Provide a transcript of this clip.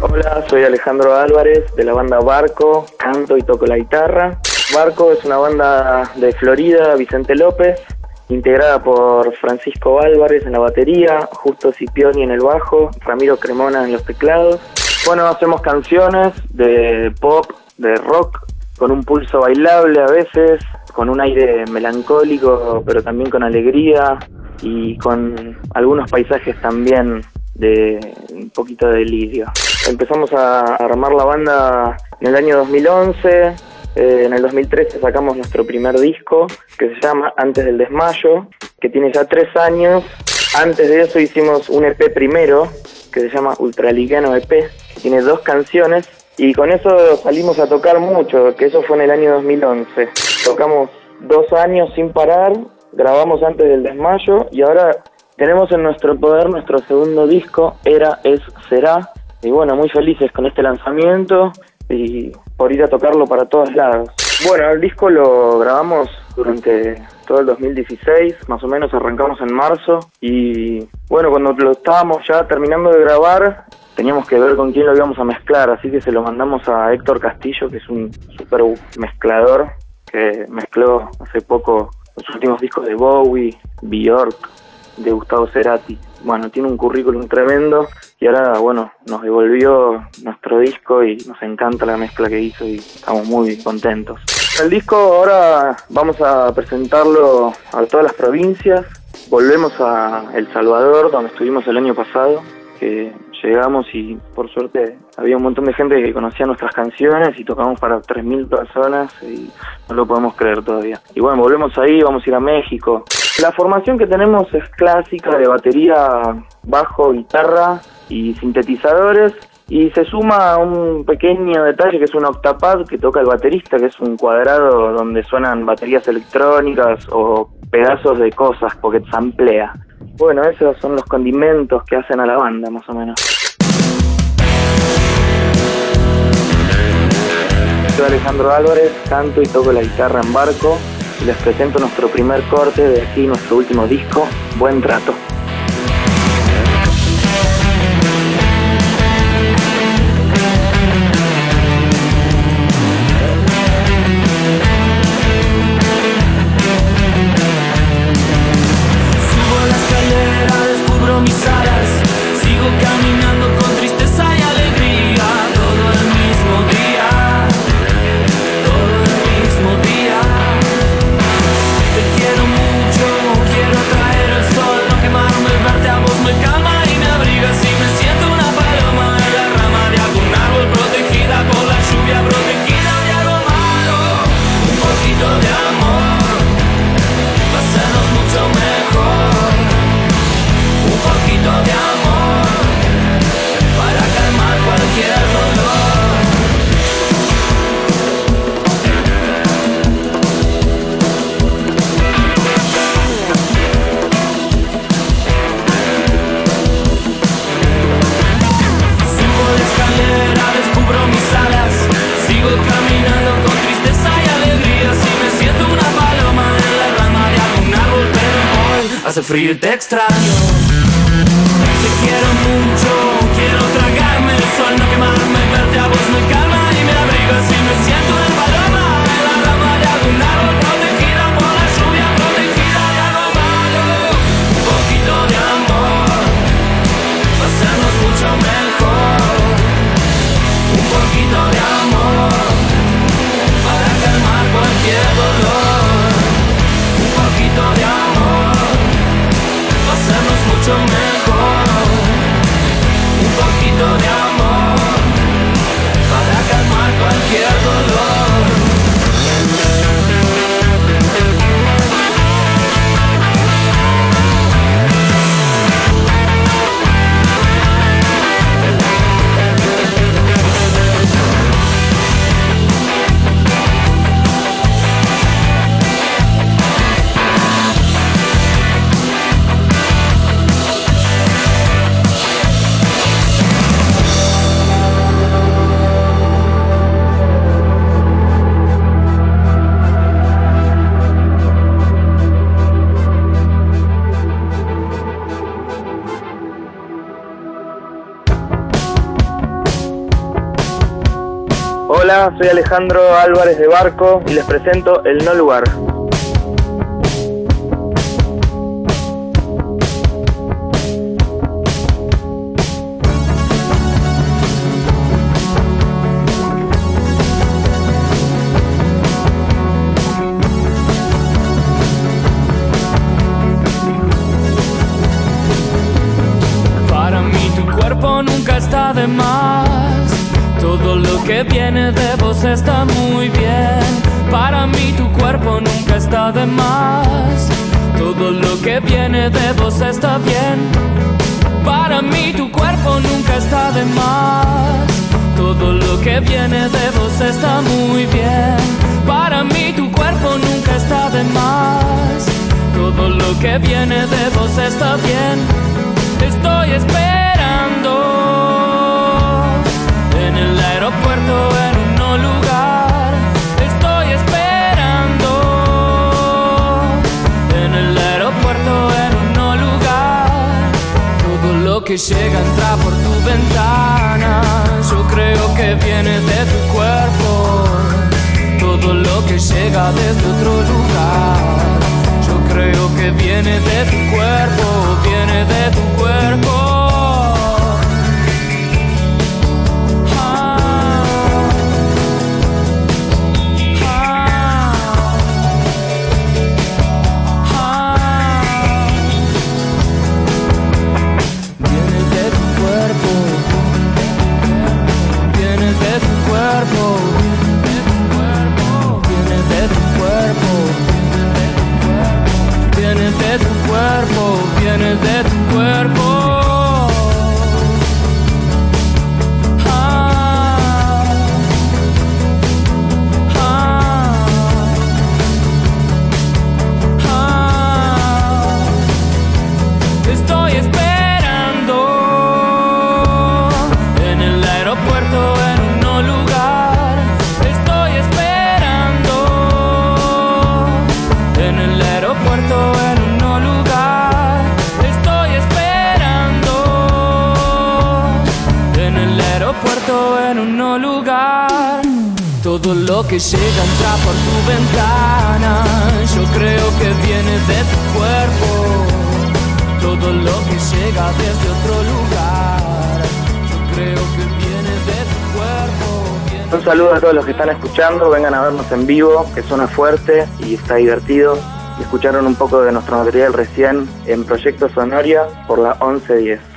Hola, soy Alejandro Álvarez de la banda Barco, canto y toco la guitarra. Barco es una banda de Florida, Vicente López, integrada por Francisco Álvarez en la batería, Justo Cipioni en el bajo, Ramiro Cremona en los teclados. Bueno, hacemos canciones de pop, de rock, con un pulso bailable a veces, con un aire melancólico, pero también con alegría y con algunos paisajes también de un poquito de delirio. Empezamos a armar la banda en el año 2011, eh, en el 2013 sacamos nuestro primer disco que se llama Antes del Desmayo, que tiene ya tres años. Antes de eso hicimos un EP primero que se llama Ultraliviano EP, tiene dos canciones y con eso salimos a tocar mucho, que eso fue en el año 2011. Tocamos dos años sin parar, grabamos antes del desmayo y ahora tenemos en nuestro poder nuestro segundo disco, Era, Es, Será. Y bueno, muy felices con este lanzamiento y por ir a tocarlo para todos lados. Bueno, el disco lo grabamos durante todo el 2016, más o menos arrancamos en marzo y bueno, cuando lo estábamos ya terminando de grabar, teníamos que ver con quién lo íbamos a mezclar, así que se lo mandamos a Héctor Castillo, que es un super mezclador que mezcló hace poco los últimos discos de Bowie, Bjork, de Gustavo Cerati. Bueno, tiene un currículum tremendo y ahora, bueno, nos devolvió nuestro disco y nos encanta la mezcla que hizo y estamos muy contentos. El disco ahora vamos a presentarlo a todas las provincias. Volvemos a El Salvador, donde estuvimos el año pasado, que llegamos y por suerte había un montón de gente que conocía nuestras canciones y tocamos para 3.000 personas y no lo podemos creer todavía. Y bueno, volvemos ahí, vamos a ir a México. La formación que tenemos es clásica de batería, bajo, guitarra y sintetizadores y se suma un pequeño detalle que es un octapad que toca el baterista, que es un cuadrado donde suenan baterías electrónicas o pedazos de cosas porque samplea. Bueno, esos son los condimentos que hacen a la banda, más o menos. Soy Alejandro Álvarez, canto y toco la guitarra en barco. Les presento nuestro primer corte de aquí, nuestro último disco, Buen Trato. Frío y te extraño. Hola, soy Alejandro Álvarez de Barco y les presento El No Lugar. Para mí tu cuerpo nunca está de más. Lo que viene de vos está muy bien. Para mí tu cuerpo nunca está de más. Todo lo que viene de vos está bien. Para mí tu cuerpo nunca está de más. Todo lo que viene de vos está muy bien. Para mí tu cuerpo nunca está de más. Todo lo que viene de vos está bien. Estoy esperando que llega entra por tu ventana. Yo creo que viene de tu cuerpo. Todo lo que llega desde otro lugar. Yo creo que viene de tu cuerpo, viene de tu cuerpo. Aeropuerto en un lugar. Todo lo que llega entra por tu ventana. Yo creo que viene de tu cuerpo. Todo lo que llega desde otro lugar. Yo creo que viene de tu cuerpo. Un saludo a todos los que están escuchando, vengan a vernos en vivo, que suena fuerte y está divertido. Escucharon un poco de nuestro material recién en Proyecto Sonoria por la 1110.